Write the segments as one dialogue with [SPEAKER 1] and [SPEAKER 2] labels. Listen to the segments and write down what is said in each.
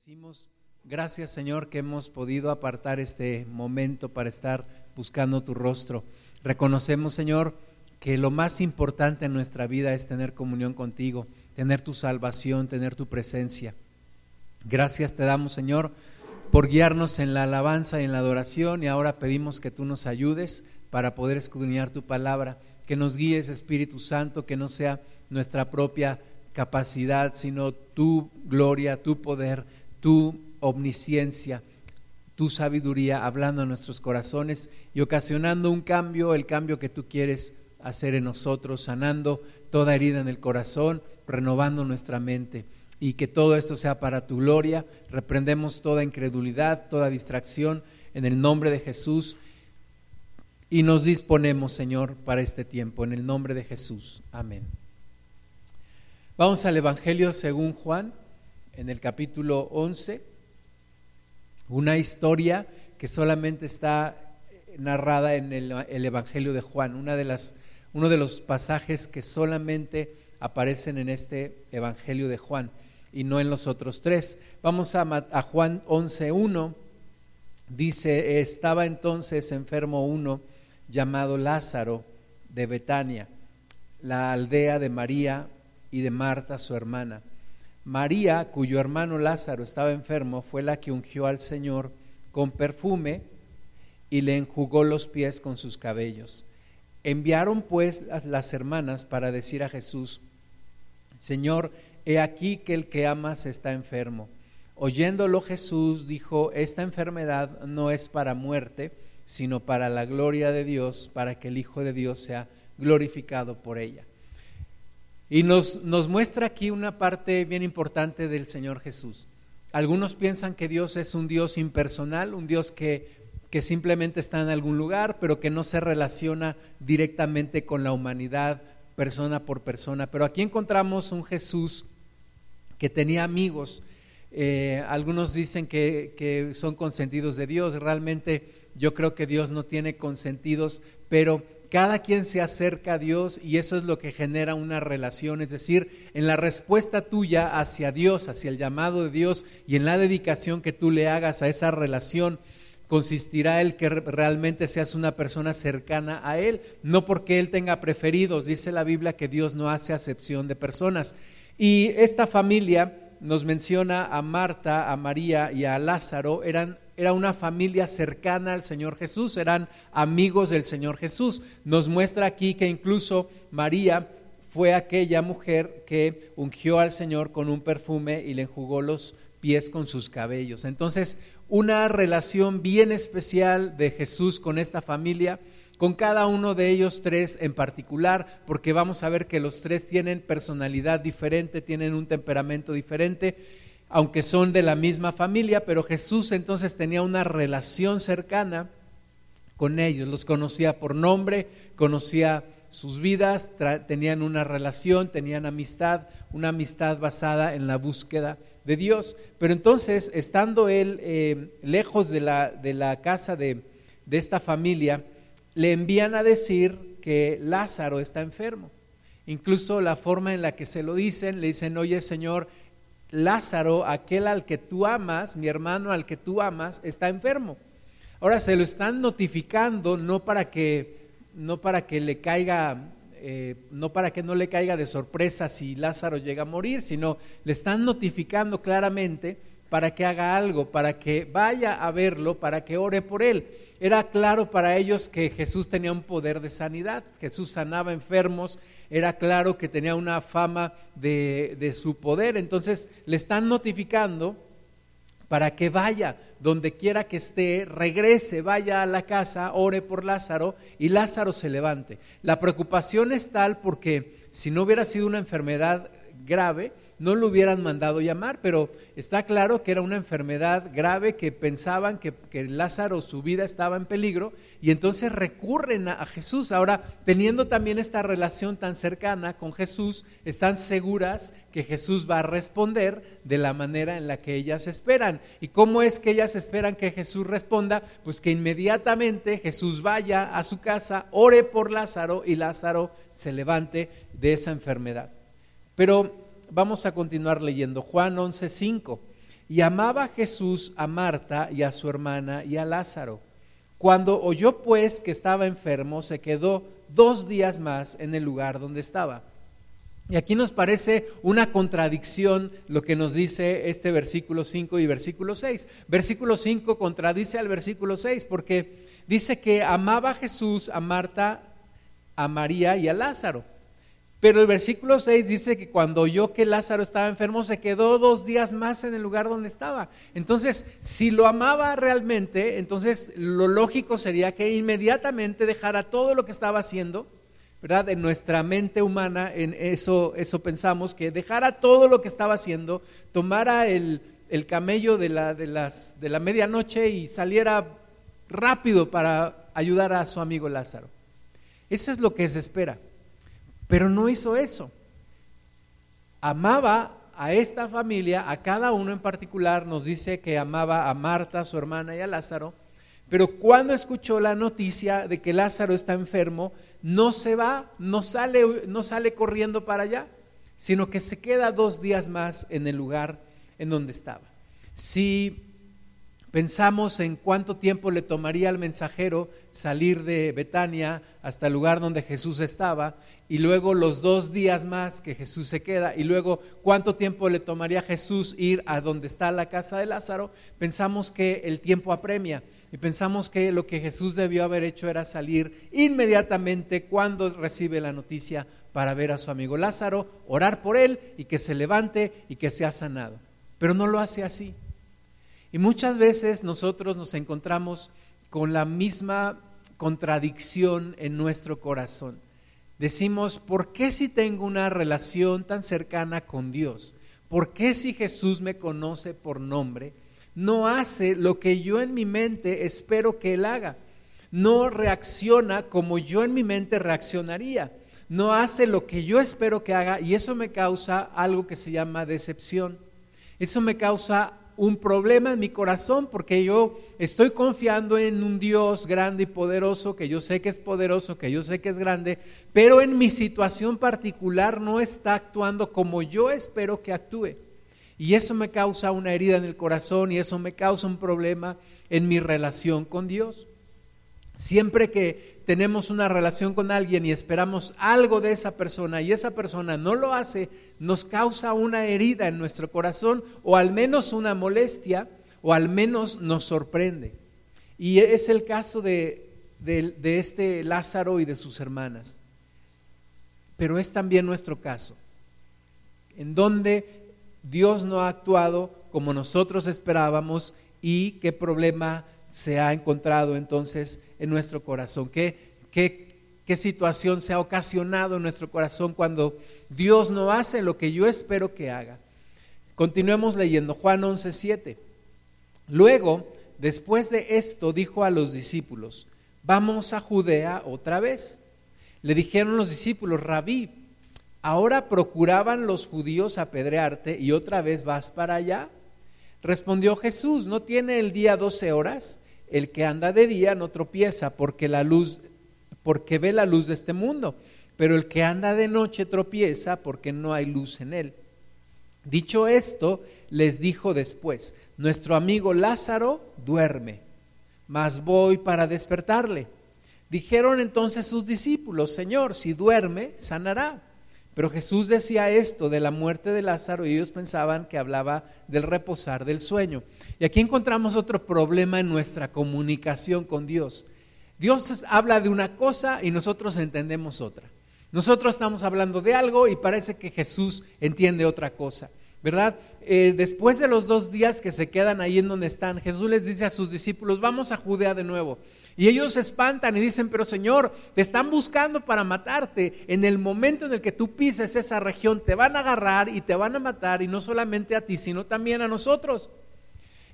[SPEAKER 1] decimos, gracias Señor que hemos podido apartar este momento para estar buscando tu rostro. Reconocemos Señor que lo más importante en nuestra vida es tener comunión contigo, tener tu salvación, tener tu presencia. Gracias te damos Señor por guiarnos en la alabanza y en la adoración y ahora pedimos que tú nos ayudes para poder escudriñar tu palabra, que nos guíes Espíritu Santo, que no sea nuestra propia capacidad, sino tu gloria, tu poder, tu omnisciencia, tu sabiduría hablando en nuestros corazones y ocasionando un cambio, el cambio que tú quieres hacer en nosotros, sanando toda herida en el corazón, renovando nuestra mente. Y que todo esto sea para tu gloria. Reprendemos toda incredulidad, toda distracción en el nombre de Jesús. Y nos disponemos, Señor, para este tiempo, en el nombre de Jesús. Amén. Vamos al Evangelio según Juan, en el capítulo 11, una historia que solamente está narrada en el, Evangelio de Juan, una de las, uno de los pasajes que solamente aparecen en este Evangelio de Juan y no en los otros tres. Vamos a, a Juan 11.1, dice, estaba entonces enfermo uno llamado Lázaro de Betania, la aldea de María y de Marta, su hermana. María, cuyo hermano Lázaro estaba enfermo, fue la que ungió al Señor con perfume y le enjugó los pies con sus cabellos. Enviaron pues las hermanas para decir a Jesús, Señor, he aquí que el que amas está enfermo. Oyéndolo Jesús dijo, esta enfermedad no es para muerte, sino para la gloria de Dios, para que el Hijo de Dios sea glorificado por ella. Y nos, nos muestra aquí una parte bien importante del Señor Jesús. Algunos piensan que Dios es un Dios impersonal, un Dios que, que simplemente está en algún lugar, pero que no se relaciona directamente con la humanidad persona por persona. Pero aquí encontramos un Jesús que tenía amigos. Eh, algunos dicen que, que son consentidos de Dios. Realmente yo creo que Dios no tiene consentidos, pero cada quien se acerca a Dios y eso es lo que genera una relación, es decir, en la respuesta tuya hacia Dios, hacia el llamado de Dios y en la dedicación que tú le hagas a esa relación, consistirá el que realmente seas una persona cercana a Él, no porque Él tenga preferidos, dice la Biblia que Dios no hace acepción de personas. Y esta familia nos menciona a Marta, a María y a Lázaro, eran era una familia cercana al Señor Jesús, eran amigos del Señor Jesús. Nos muestra aquí que incluso María fue aquella mujer que ungió al Señor con un perfume y le enjugó los pies con sus cabellos. Entonces, una relación bien especial de Jesús con esta familia, con cada uno de ellos tres en particular, porque vamos a ver que los tres tienen personalidad diferente, tienen un temperamento diferente aunque son de la misma familia, pero Jesús entonces tenía una relación cercana con ellos, los conocía por nombre, conocía sus vidas, tenían una relación, tenían amistad, una amistad basada en la búsqueda de Dios. Pero entonces, estando él eh, lejos de la, de la casa de, de esta familia, le envían a decir que Lázaro está enfermo. Incluso la forma en la que se lo dicen, le dicen, oye Señor, Lázaro, aquel al que tú amas, mi hermano al que tú amas, está enfermo. Ahora se lo están notificando no para que, no para que le caiga, eh, no para que no le caiga de sorpresa si Lázaro llega a morir, sino le están notificando claramente para que haga algo, para que vaya a verlo, para que ore por él. Era claro para ellos que Jesús tenía un poder de sanidad, Jesús sanaba enfermos, era claro que tenía una fama de, de su poder, entonces le están notificando para que vaya donde quiera que esté, regrese, vaya a la casa, ore por Lázaro y Lázaro se levante. La preocupación es tal porque si no hubiera sido una enfermedad grave, no lo hubieran mandado llamar, pero está claro que era una enfermedad grave, que pensaban que, Lázaro, su vida estaba en peligro, y entonces recurren a, Jesús. Ahora, teniendo también esta relación tan cercana con Jesús, están seguras que Jesús va a responder de la manera en la que ellas esperan. ¿Y cómo es que ellas esperan que Jesús responda? Pues que inmediatamente Jesús vaya a su casa, ore por Lázaro y Lázaro se levante de esa enfermedad. Pero vamos a continuar leyendo. Juan 11:5 Y amaba Jesús a Marta y a su hermana y a Lázaro. Cuando oyó pues que estaba enfermo, se quedó dos días más en el lugar donde estaba. Y aquí nos parece una contradicción lo que nos dice este versículo 5 y versículo 6. Versículo 5 contradice al versículo 6 porque dice que amaba a Jesús a Marta, a María y a Lázaro. Pero el versículo 6 dice que cuando oyó que Lázaro estaba enfermo, se quedó dos días más en el lugar donde estaba. Entonces, si lo amaba realmente, entonces lo lógico sería que inmediatamente dejara todo lo que estaba haciendo ¿verdad? En nuestra mente humana, en eso, eso pensamos, que dejara todo lo que estaba haciendo, tomara el, camello de la, de, las, de la medianoche y saliera rápido para ayudar a su amigo Lázaro. Eso es lo que se espera. Pero no hizo eso. Amaba a esta familia, a cada uno en particular, nos dice que amaba a Marta, su hermana, y a Lázaro, pero cuando escuchó la noticia de que Lázaro está enfermo, no se va, no sale, no sale corriendo para allá, sino que se queda dos días más en el lugar en donde estaba. Si pensamos en cuánto tiempo le tomaría al mensajero salir de Betania hasta el lugar donde Jesús estaba, y luego los dos días más que Jesús se queda, y luego cuánto tiempo le tomaría a Jesús ir a donde está la casa de Lázaro, pensamos que el tiempo apremia y pensamos que lo que Jesús debió haber hecho era salir inmediatamente cuando recibe la noticia para ver a su amigo Lázaro, orar por él y que se levante y que sea sanado. Pero no lo hace así. Y muchas veces nosotros nos encontramos con la misma contradicción en nuestro corazón. Decimos, ¿por qué si tengo una relación tan cercana con Dios? ¿Por qué si Jesús me conoce por nombre? no hace lo que yo en mi mente espero que Él haga. No reacciona como yo en mi mente reaccionaría. No hace lo que yo espero que haga y eso me causa algo que se llama decepción. Eso me causa un problema en mi corazón porque yo estoy confiando en un Dios grande y poderoso, que yo sé que es poderoso, que yo sé que es grande, pero en mi situación particular no está actuando como yo espero que actúe. Y eso me causa una herida en el corazón y eso me causa un problema en mi relación con Dios. Siempre que tenemos una relación con alguien y esperamos algo de esa persona y esa persona no lo hace, nos causa una herida en nuestro corazón o al menos una molestia o al menos nos sorprende. Y es el caso de, de este Lázaro y de sus hermanas. Pero es también nuestro caso, en donde Dios no ha actuado como nosotros esperábamos y qué problema se ha encontrado entonces en nuestro corazón, qué, qué, situación se ha ocasionado en nuestro corazón cuando Dios no hace lo que yo espero que haga. Continuemos leyendo Juan 11:7. Luego, después de esto, dijo a los discípulos, vamos a Judea otra vez. Le dijeron los discípulos, rabí, Ahora procuraban los judíos apedrearte y otra vez vas para allá. Respondió Jesús, ¿no tiene el día doce horas? El que anda de día no tropieza porque la luz, porque ve la luz de este mundo, pero el que anda de noche tropieza porque no hay luz en él. Dicho esto, les dijo después, nuestro amigo Lázaro duerme, mas voy para despertarle. Dijeron entonces sus discípulos, Señor, si duerme, sanará. Pero Jesús decía esto de la muerte de Lázaro y ellos pensaban que hablaba del reposar del sueño. Y aquí encontramos otro problema en nuestra comunicación con Dios. Dios habla de una cosa y nosotros entendemos otra. Nosotros estamos hablando de algo y parece que Jesús entiende otra cosa. ¿verdad? Eh, después de los dos días que se quedan ahí en donde están, Jesús les dice a sus discípulos, vamos a Judea de nuevo. Y ellos se espantan y dicen, pero Señor, te están buscando para matarte. En el momento en el que tú pises esa región, te van a agarrar y te van a matar, y no solamente a ti, sino también a nosotros.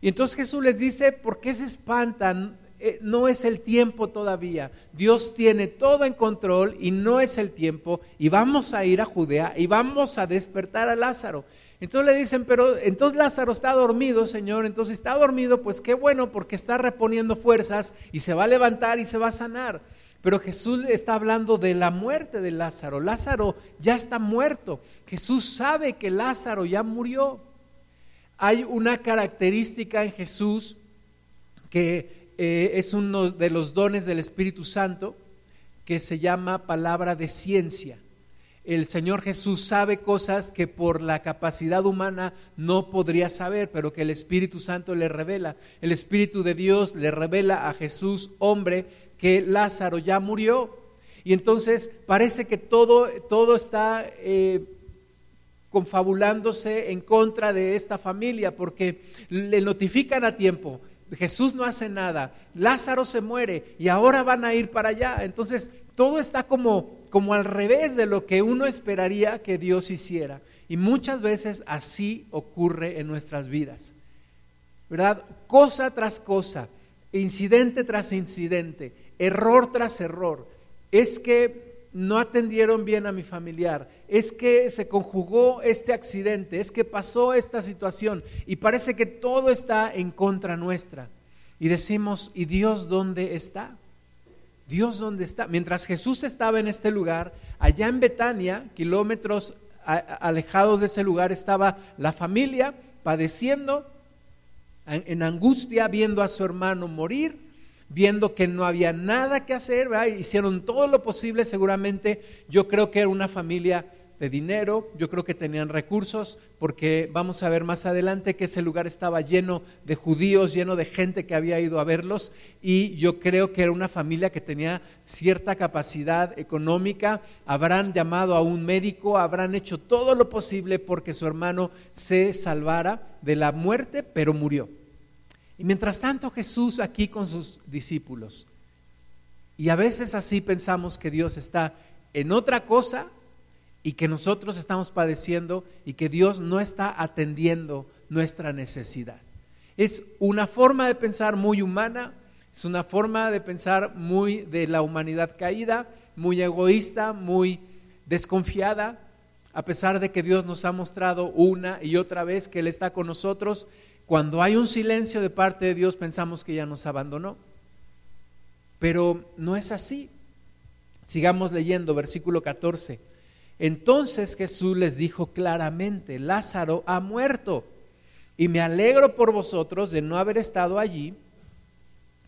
[SPEAKER 1] Y entonces Jesús les dice, ¿por qué se espantan? Eh, no es el tiempo todavía. Dios tiene todo en control y no es el tiempo. Y vamos a ir a Judea y vamos a despertar a Lázaro. Entonces le dicen, pero entonces Lázaro está dormido, Señor, entonces está dormido, pues qué bueno porque está reponiendo fuerzas y se va a levantar y se va a sanar. Pero Jesús está hablando de la muerte de Lázaro. Lázaro ya está muerto. Jesús sabe que Lázaro ya murió. Hay una característica en Jesús que eh, es uno de los dones del Espíritu Santo que se llama palabra de ciencia. El Señor Jesús sabe cosas que por la capacidad humana no podría saber, pero que el Espíritu Santo le revela. El Espíritu de Dios le revela a Jesús, hombre, que Lázaro ya murió. Y entonces parece que todo, todo está eh, confabulándose en contra de esta familia porque le notifican a tiempo. Jesús no hace nada, Lázaro se muere y ahora van a ir para allá. Entonces, todo está como, como al revés de lo que uno esperaría que Dios hiciera. Y muchas veces así ocurre en nuestras vidas. ¿Verdad? Cosa tras cosa, incidente tras incidente, error tras error. Es que no atendieron bien a mi familiar, es que se conjugó este accidente, es que pasó esta situación y parece que todo está en contra nuestra. Y decimos, ¿y Dios dónde está? Dios dónde está. Mientras Jesús estaba en este lugar, allá en Betania, kilómetros alejados de ese lugar, estaba la familia padeciendo en angustia, viendo a su hermano morir viendo que no había nada que hacer, hicieron todo lo posible, seguramente yo creo que era una familia de dinero, yo creo que tenían recursos, porque vamos a ver más adelante que ese lugar estaba lleno de judíos, lleno de gente que había ido a verlos, y yo creo que era una familia que tenía cierta capacidad económica, habrán llamado a un médico, habrán hecho todo lo posible porque su hermano se salvara de la muerte, pero murió. Y mientras tanto Jesús aquí con sus discípulos. Y a veces así pensamos que Dios está en otra cosa y que nosotros estamos padeciendo y que Dios no está atendiendo nuestra necesidad. Es una forma de pensar muy humana, es una forma de pensar muy de la humanidad caída, muy egoísta, muy desconfiada, a pesar de que Dios nos ha mostrado una y otra vez que Él está con nosotros, cuando hay un silencio de parte de Dios pensamos que ya nos abandonó. Pero no es así. Sigamos leyendo versículo 14. Entonces Jesús les dijo claramente, Lázaro ha muerto y me alegro por vosotros de no haber estado allí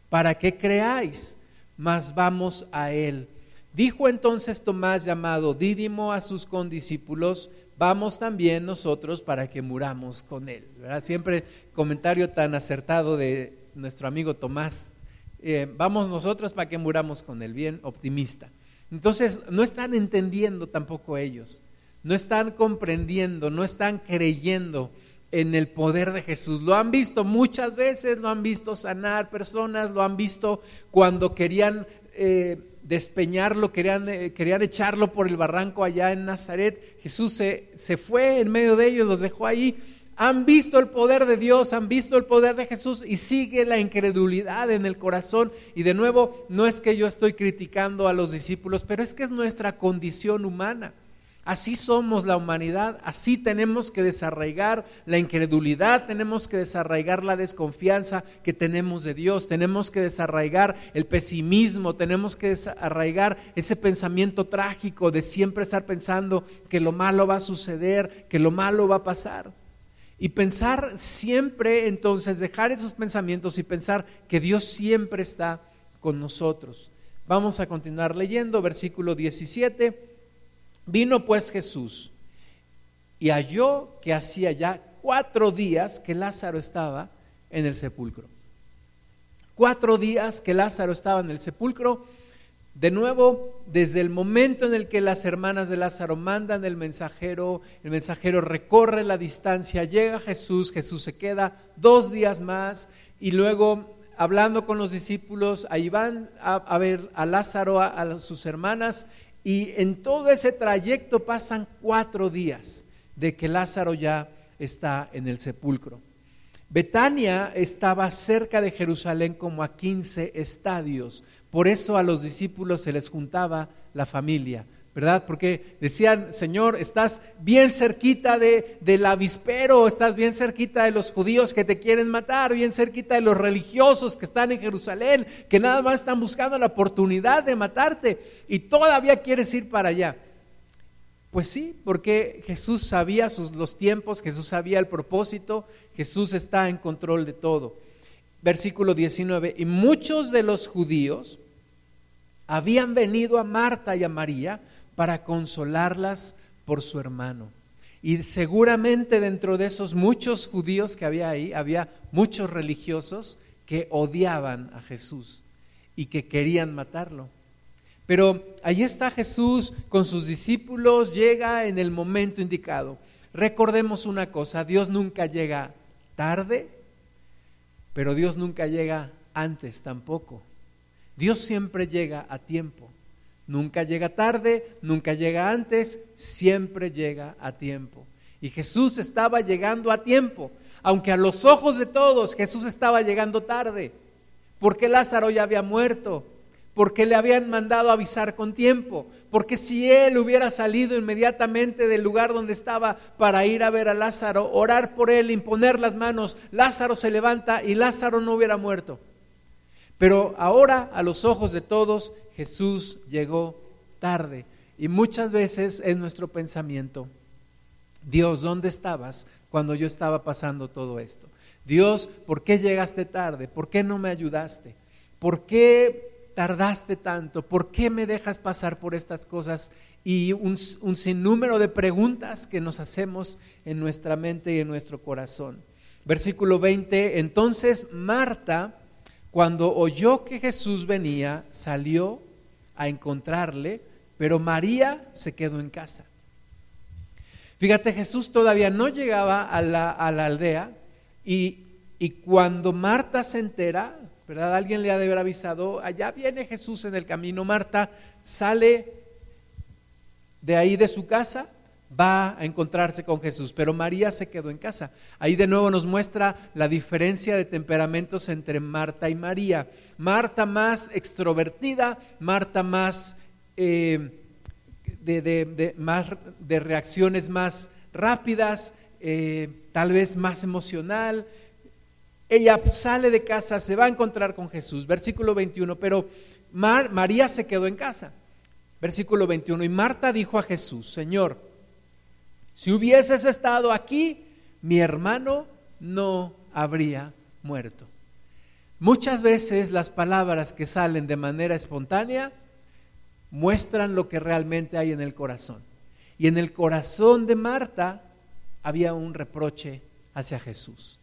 [SPEAKER 1] para que creáis, mas vamos a él. Dijo entonces Tomás llamado Dídimo a sus condiscípulos, vamos también nosotros para que muramos con Él. Siempre comentario tan acertado de nuestro amigo Tomás, eh, vamos nosotros para que muramos con Él, bien optimista. Entonces, no están entendiendo tampoco ellos, no están comprendiendo, no están creyendo en el poder de Jesús. Lo han visto muchas veces, lo han visto sanar personas, lo han visto cuando querían... Eh, despeñarlo, querían, eh, querían echarlo por el barranco allá en Nazaret. Jesús se, se fue en medio de ellos, los dejó ahí. Han visto el poder de Dios, han visto el poder de Jesús y sigue la incredulidad en el corazón. Y de nuevo, no es que yo estoy criticando a los discípulos, pero es que es nuestra condición humana. Así somos la humanidad, así tenemos que desarraigar la incredulidad, tenemos que desarraigar la desconfianza que tenemos de Dios, tenemos que desarraigar el pesimismo, tenemos que desarraigar ese pensamiento trágico de siempre estar pensando que lo malo va a suceder, que lo malo va a pasar. Y pensar siempre entonces, dejar esos pensamientos y pensar que Dios siempre está con nosotros. Vamos a continuar leyendo versículo 17. Vino pues Jesús y halló que hacía ya cuatro días que Lázaro estaba en el sepulcro. Cuatro días que Lázaro estaba en el sepulcro. De nuevo, desde el momento en el que las hermanas de Lázaro mandan el mensajero, el mensajero recorre la distancia, llega Jesús, Jesús se queda dos días más y luego hablando con los discípulos, ahí van a, ver a Lázaro, a sus hermanas y en todo ese trayecto pasan cuatro días de que Lázaro ya está en el sepulcro. Betania estaba cerca de Jerusalén como a 15 estadios. Por eso a los discípulos se les juntaba la familia. ¿verdad? Porque decían, Señor, estás bien cerquita de, del avispero, estás bien cerquita de los judíos que te quieren matar, bien cerquita de los religiosos que están en Jerusalén, que nada más están buscando la oportunidad de matarte y todavía quieres ir para allá. Pues sí, porque Jesús sabía sus, los tiempos, Jesús sabía el propósito, Jesús está en control de todo. Versículo 19, y muchos de los judíos habían venido a Marta y a María para consolarlas por su hermano. Y seguramente dentro de esos muchos judíos que había ahí, había muchos religiosos que odiaban a Jesús y que querían matarlo. Pero ahí está Jesús con sus discípulos, llega en el momento indicado. Recordemos una cosa, Dios nunca llega tarde, pero Dios nunca llega antes tampoco. Dios siempre llega a tiempo. Nunca llega tarde, nunca llega antes, siempre llega a tiempo. Y Jesús estaba llegando a tiempo, aunque a los ojos de todos Jesús estaba llegando tarde, porque Lázaro ya había muerto, porque le habían mandado avisar con tiempo, porque si él hubiera salido inmediatamente del lugar donde estaba para ir a ver a Lázaro, orar por él, imponer las manos, Lázaro se levanta y Lázaro no hubiera muerto. Pero ahora, a los ojos de todos, Jesús llegó tarde. Y muchas veces es nuestro pensamiento, Dios, ¿dónde estabas cuando yo estaba pasando todo esto? Dios, ¿por qué llegaste tarde? ¿Por qué no me ayudaste? ¿Por qué tardaste tanto? ¿Por qué me dejas pasar por estas cosas? Y un, sinnúmero de preguntas que nos hacemos en nuestra mente y en nuestro corazón. Versículo 20, entonces Marta, cuando oyó que Jesús venía, salió a encontrarle, pero María se quedó en casa. Fíjate, Jesús todavía no llegaba a la, aldea y, y cuando Marta se entera, ¿verdad? Alguien le ha de haber avisado, allá viene Jesús en el camino. Marta sale de ahí de su casa, va a encontrarse con Jesús, pero María se quedó en casa. Ahí de nuevo nos muestra la diferencia de temperamentos entre Marta y María. Marta más extrovertida, Marta más, eh, de, reacciones más rápidas, eh, tal vez más emocional, ella sale de casa, se va a encontrar con Jesús. Versículo 21, pero María se quedó en casa. Versículo 21, y Marta dijo a Jesús, Señor, si hubieses estado aquí, mi hermano no habría muerto. Muchas veces las palabras que salen de manera espontánea muestran lo que realmente hay en el corazón. Y en el corazón de Marta había un reproche hacia Jesús.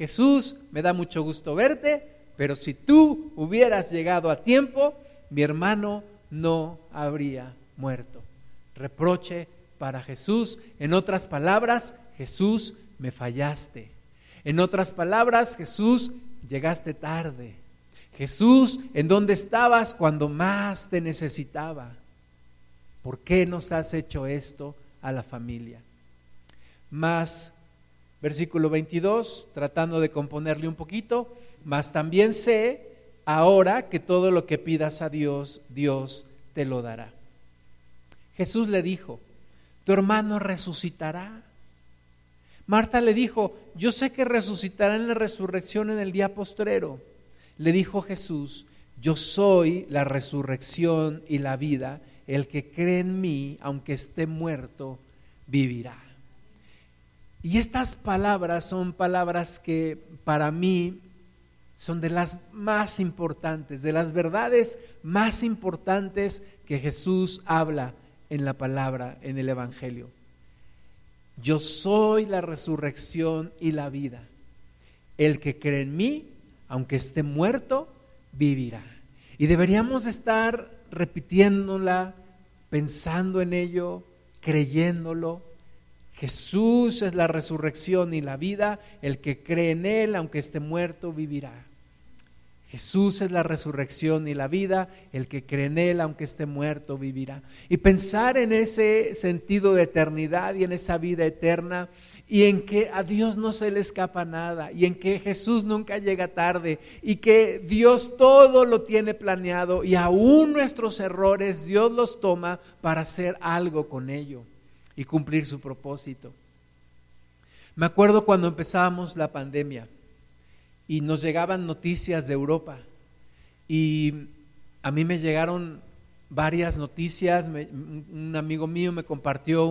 [SPEAKER 1] Jesús, me da mucho gusto verte, pero si tú hubieras llegado a tiempo, mi hermano no habría muerto. Reproche para Jesús. En otras palabras, Jesús, me fallaste. En otras palabras, Jesús, llegaste tarde. Jesús, ¿en dónde estabas cuando más te necesitaba? ¿Por qué nos has hecho esto a la familia? Más Versículo 22, tratando de componerle un poquito, mas también sé ahora que todo lo que pidas a Dios, Dios te lo dará. Jesús le dijo, tu hermano resucitará. Marta le dijo, yo sé que resucitará en la resurrección en el día postrero. Le dijo Jesús, yo soy la resurrección y la vida. El que cree en mí, aunque esté muerto, vivirá. Y estas palabras son palabras que para mí son de las más importantes, de las verdades más importantes que Jesús habla en la palabra, en el Evangelio. Yo soy la resurrección y la vida. El que cree en mí, aunque esté muerto, vivirá. Y deberíamos estar repitiéndola, pensando en ello, creyéndolo, Jesús es la resurrección y la vida, el que cree en Él, aunque esté muerto, vivirá. Jesús es la resurrección y la vida, el que cree en Él, aunque esté muerto, vivirá. Y pensar en ese sentido de eternidad y en esa vida eterna y en que a Dios no se le escapa nada y en que Jesús nunca llega tarde y que Dios todo lo tiene planeado y aún nuestros errores Dios los toma para hacer algo con ello y cumplir su propósito. Me acuerdo cuando empezábamos la pandemia y nos llegaban noticias de Europa y a mí me llegaron varias noticias. un amigo mío me compartió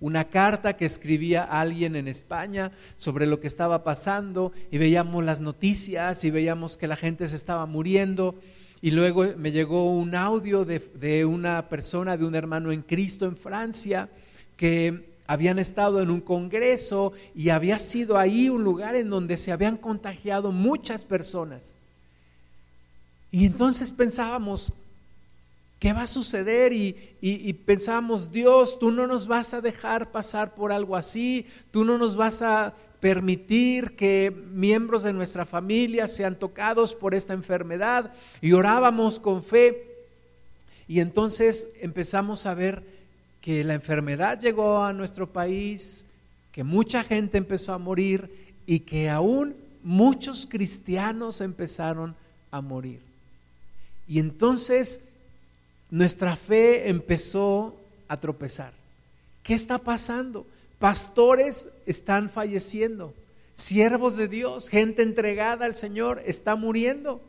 [SPEAKER 1] una carta que escribía alguien en España sobre lo que estaba pasando y veíamos las noticias y veíamos que la gente se estaba muriendo. Y luego me llegó un audio de, de una persona, de un hermano en Cristo en Francia, que habían estado en un congreso y había sido ahí un lugar en donde se habían contagiado muchas personas. Y entonces pensábamos, ¿qué va a suceder? Y, pensábamos, Dios, tú no nos vas a dejar pasar por algo así, tú no nos vas a permitir que miembros de nuestra familia sean tocados por esta enfermedad. Y orábamos con fe. Y entonces empezamos a ver que la enfermedad llegó a nuestro país, que mucha gente empezó a morir y que aún muchos cristianos empezaron a morir. Y entonces nuestra fe empezó a tropezar. ¿Qué está pasando? Pastores están falleciendo, siervos de Dios, gente entregada al Señor está muriendo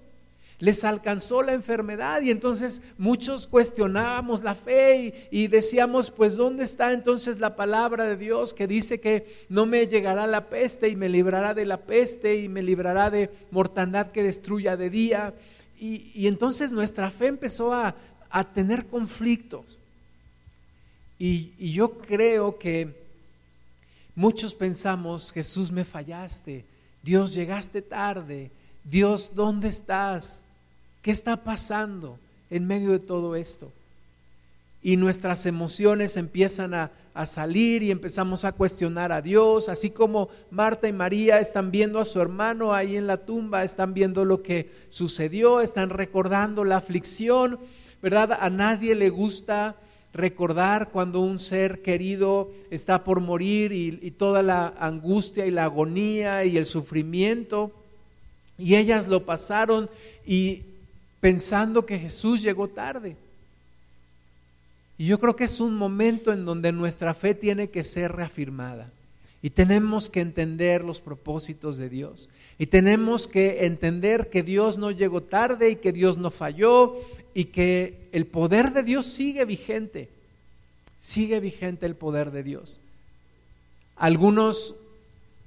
[SPEAKER 1] les alcanzó la enfermedad y entonces muchos cuestionábamos la fe y, decíamos, pues ¿dónde está entonces la palabra de Dios que dice que no me llegará la peste y me librará de la peste y me librará de mortandad que destruya de día? Y, entonces nuestra fe empezó a, tener conflictos. Y, y yo creo que muchos pensamos, Jesús me fallaste, Dios llegaste tarde, Dios, ¿dónde estás? ¿Qué está pasando en medio de todo esto? Y nuestras emociones empiezan a, salir y empezamos a cuestionar a Dios, así como Marta y María están viendo a su hermano ahí en la tumba, están viendo lo que sucedió, están recordando la aflicción, ¿verdad? A nadie le gusta recordar cuando un ser querido está por morir y, y toda la angustia y la agonía y el sufrimiento. Y ellas lo pasaron y pensando que Jesús llegó tarde. Y yo creo que es un momento en donde nuestra fe tiene que ser reafirmada. Y tenemos que entender los propósitos de Dios. Y tenemos que entender que Dios no llegó tarde y que Dios no falló y que el poder de Dios sigue vigente. Sigue vigente el poder de Dios. Algunos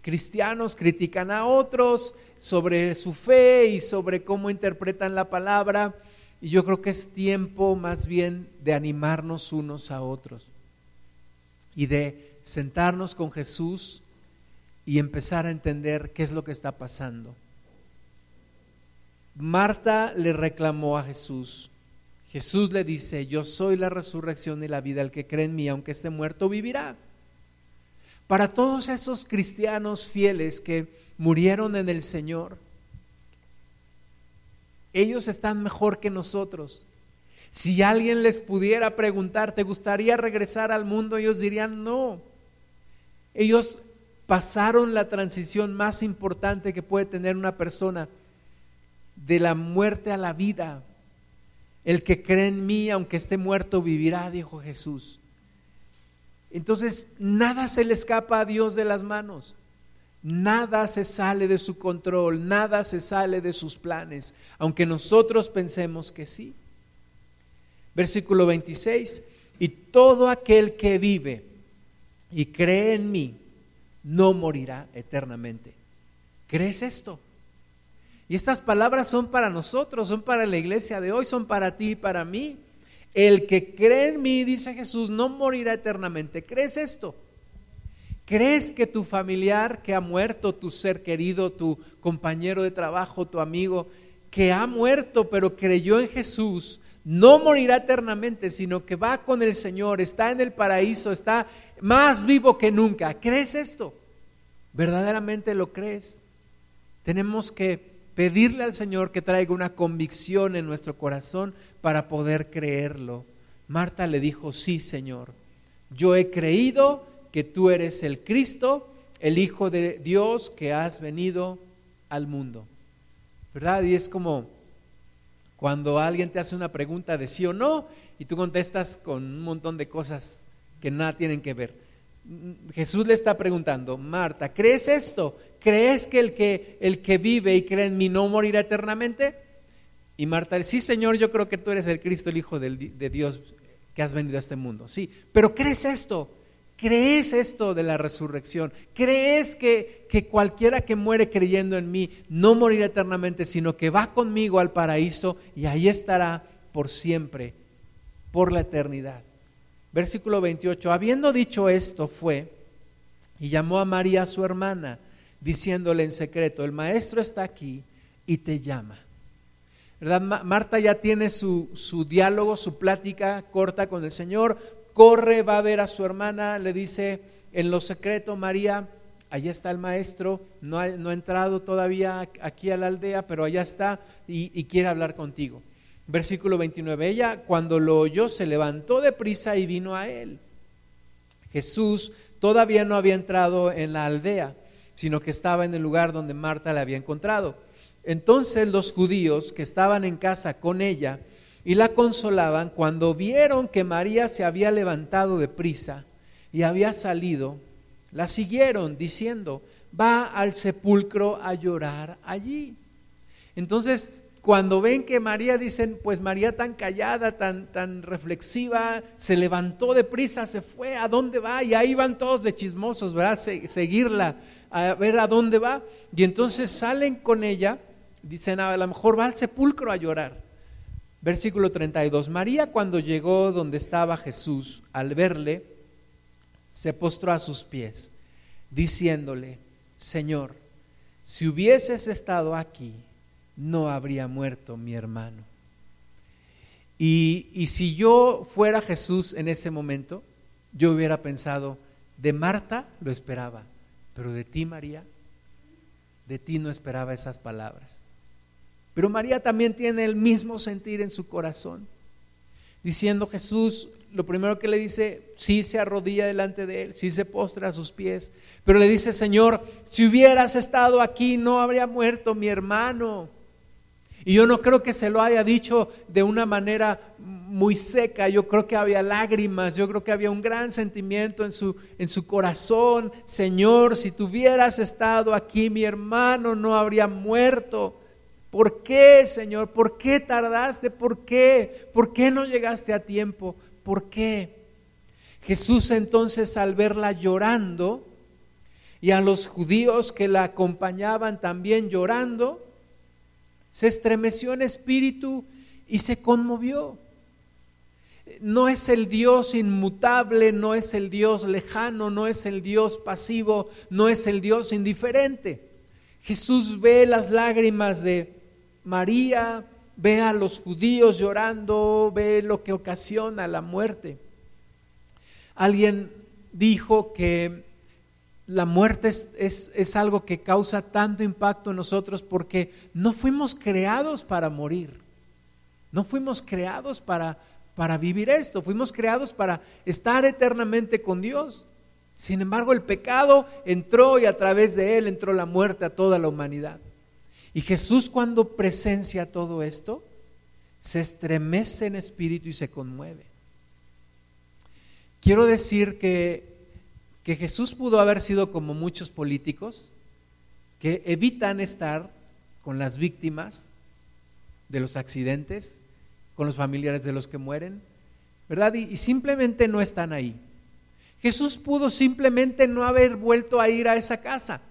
[SPEAKER 1] cristianos critican a otros, sobre su fe y sobre cómo interpretan la palabra. Y yo creo que es tiempo más bien de animarnos unos a otros y de sentarnos con Jesús y empezar a entender qué es lo que está pasando. Marta le reclamó a Jesús. Jesús le dice, yo soy la resurrección y la vida, el que cree en mí, aunque esté muerto, vivirá. Para todos esos cristianos fieles que murieron en el Señor. Ellos están mejor que nosotros. Si alguien les pudiera preguntar, ¿te gustaría regresar al mundo? Ellos dirían, no. Ellos pasaron la transición más importante que puede tener una persona, de la muerte a la vida. El que cree en mí, aunque esté muerto, vivirá, dijo Jesús. Entonces, nada se le escapa a Dios de las manos. Nada se sale de su control, nada se sale de sus planes, aunque nosotros pensemos que sí. Versículo 26, y todo aquel que vive y cree en mí, no morirá eternamente. ¿Crees esto? Y estas palabras son para nosotros, son para la iglesia de hoy, son para ti y para mí. El que cree en mí, dice Jesús, no morirá eternamente. ¿Crees esto? ¿Crees que tu familiar que ha muerto, tu ser querido, tu compañero de trabajo, tu amigo, que ha muerto pero creyó en Jesús, no morirá eternamente, sino que va con el Señor, está en el paraíso, está más vivo que nunca? ¿Crees esto? ¿Verdaderamente lo crees? Tenemos que pedirle al Señor que traiga una convicción en nuestro corazón para poder creerlo. Marta le dijo, sí, Señor, yo he creído que tú eres el Cristo, el Hijo de Dios que has venido al mundo. ¿Verdad? Y es como cuando alguien te hace una pregunta de sí o no y tú contestas con un montón de cosas que nada tienen que ver. Jesús le está preguntando, Marta, ¿crees esto? ¿Crees que el que, el que vive y cree en mí no morirá eternamente? Y Marta, sí Señor, yo creo que tú eres el Cristo, el Hijo de Dios que has venido a este mundo. Sí, pero ¿crees esto? ¿Crees esto de la resurrección? ¿Crees que, que cualquiera que muere creyendo en mí no morirá eternamente, sino que va conmigo al paraíso y ahí estará por siempre, por la eternidad? Versículo 28. Habiendo dicho esto, fue y llamó a María, su hermana, diciéndole en secreto, el maestro está aquí y te llama. ¿Verdad? Marta ya tiene su, su diálogo, su plática corta con el Señor, corre, va a ver a su hermana, le dice en lo secreto, María, allá está el maestro, no ha, no entrado todavía aquí a la aldea, pero allá está y quiere hablar contigo. Versículo 29, ella cuando lo oyó se levantó de prisa y vino a él. Jesús todavía no había entrado en la aldea, sino que estaba en el lugar donde Marta le había encontrado. Entonces los judíos que estaban en casa con ella y la consolaban, cuando vieron que María se había levantado de prisa y había salido, la siguieron diciendo, va al sepulcro a llorar allí. Entonces cuando ven que María, dicen, pues María tan callada, tan, tan reflexiva, se levantó de prisa, se fue, ¿a dónde va? Y ahí van todos de chismosos, ¿verdad? seguirla, a ver a dónde va. Y entonces salen con ella, dicen, a lo mejor va al sepulcro a llorar. Versículo 32, María cuando llegó donde estaba Jesús, al verle, se postró a sus pies, diciéndole, Señor, si hubieses estado aquí, no habría muerto mi hermano. Y, y, si yo fuera Jesús en ese momento, yo hubiera pensado, de Marta lo esperaba, pero de ti, María, de ti no esperaba esas palabras. Pero María también tiene el mismo sentir en su corazón, diciendo Jesús, lo primero que le dice, sí se arrodilla delante de él, sí se postra a sus pies, pero le dice, Señor, si hubieras estado aquí no habría muerto mi hermano. Y yo no creo que se lo haya dicho de una manera muy seca, yo creo que había lágrimas, yo creo que había un gran sentimiento en su, en su corazón. Señor, si tuvieras estado aquí, mi hermano no habría muerto. ¿Por qué, Señor? ¿Por qué tardaste? ¿Por qué? ¿Por qué no llegaste a tiempo? ¿Por qué? Jesús entonces al verla llorando y a los judíos que la acompañaban también llorando, se estremeció en espíritu y se conmovió. No es el Dios inmutable, no es el Dios lejano, no es el Dios pasivo, no es el Dios indiferente. Jesús ve las lágrimas de María, ve a los judíos llorando, ve lo que ocasiona la muerte. Alguien dijo que la muerte es, algo que causa tanto impacto en nosotros porque no fuimos creados para morir. No fuimos creados para, para vivir esto, fuimos creados para estar eternamente con Dios. Sin embargo, el pecado entró y a través de él entró la muerte a toda la humanidad. Y Jesús cuando presencia todo esto, se estremece en espíritu y se conmueve. Quiero decir que que Jesús pudo haber sido como muchos políticos que evitan estar con las víctimas de los accidentes, con los familiares de los que mueren, ¿verdad? Y, simplemente no están ahí. Jesús pudo simplemente no haber vuelto a ir a esa casa.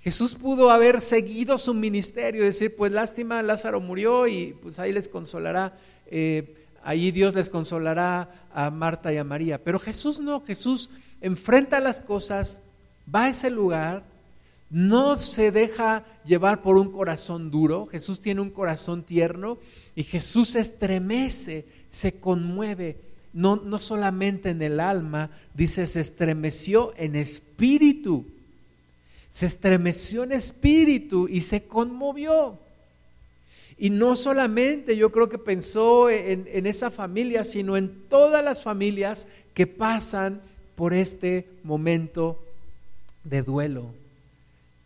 [SPEAKER 1] Jesús pudo haber seguido su ministerio, decir, pues lástima, Lázaro murió y pues ahí les consolará, eh, ahí Dios les consolará a Marta y a María. Pero Jesús no, Jesús enfrenta las cosas, va a ese lugar, no se deja llevar por un corazón duro, Jesús tiene un corazón tierno y Jesús se estremece, se conmueve, no, no solamente en el alma, dice, se estremeció en espíritu, se estremeció en espíritu y se conmovió. Y no solamente yo creo que pensó en, en, esa familia, sino en todas las familias que pasan por este momento de duelo.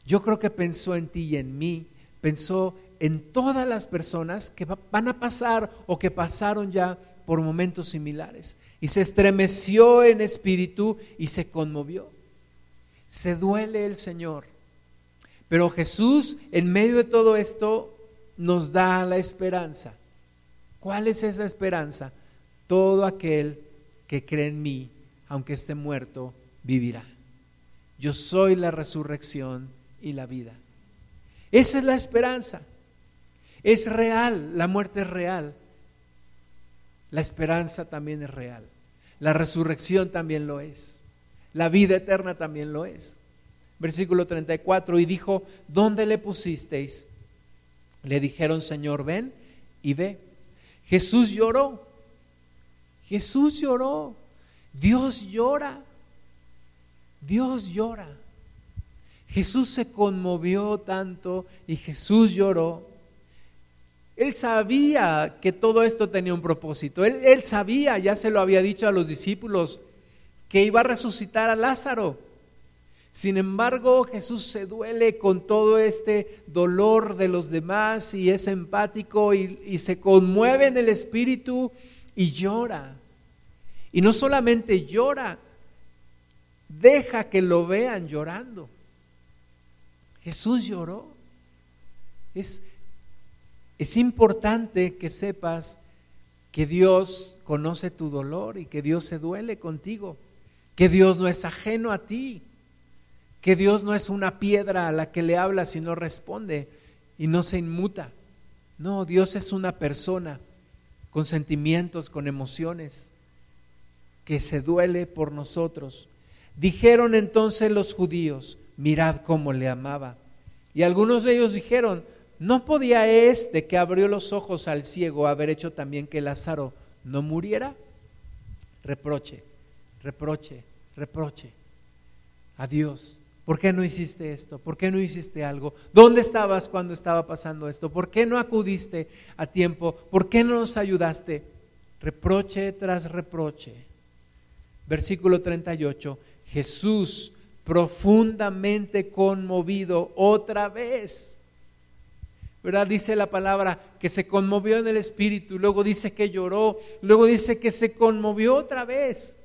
[SPEAKER 1] Yo creo que pensó en ti y en mí, pensó en todas las personas que van a pasar o que pasaron ya por momentos similares. Y se estremeció en espíritu y se conmovió. Se duele el Señor. Pero Jesús, en medio de todo esto, nos da la esperanza. ¿Cuál es esa esperanza? Todo aquel que cree en mí, aunque esté muerto, vivirá. Yo soy la resurrección y la vida. Esa es la esperanza. Es real, la muerte es real. La esperanza también es real. La resurrección también lo es. La vida eterna también lo es. Versículo 34, y dijo, ¿dónde le pusisteis? Le dijeron, Señor, ven y ve. Jesús lloró. Jesús lloró. Dios llora. Dios llora. Jesús se conmovió tanto y Jesús lloró. Él sabía que todo esto tenía un propósito. Él, sabía, ya se lo había dicho a los discípulos, que iba a resucitar a Lázaro. Sin embargo, Jesús se duele con todo este dolor de los demás y es empático y, se conmueve en el espíritu y llora. Y no solamente llora, deja que lo vean llorando. Jesús lloró. Es, es importante que sepas que Dios conoce tu dolor y que Dios se duele contigo, que Dios no es ajeno a ti, que Dios no es una piedra a la que le hablas y no responde y no se inmuta. No, Dios es una persona con sentimientos, con emociones, que se duele por nosotros. Dijeron entonces los judíos, mirad cómo le amaba. Y algunos de ellos dijeron, ¿no podía este que abrió los ojos al ciego haber hecho también que Lázaro no muriera? Reproche, reproche, reproche a Dios. ¿Por qué no hiciste esto? ¿Por qué no hiciste algo? ¿Dónde estabas cuando estaba pasando esto? ¿Por qué no acudiste a tiempo? ¿Por qué no nos ayudaste? Reproche tras reproche. Versículo 38. Jesús profundamente conmovido otra vez. ¿Verdad? Dice la palabra que se conmovió en el espíritu, luego dice que lloró, luego dice que se conmovió otra vez.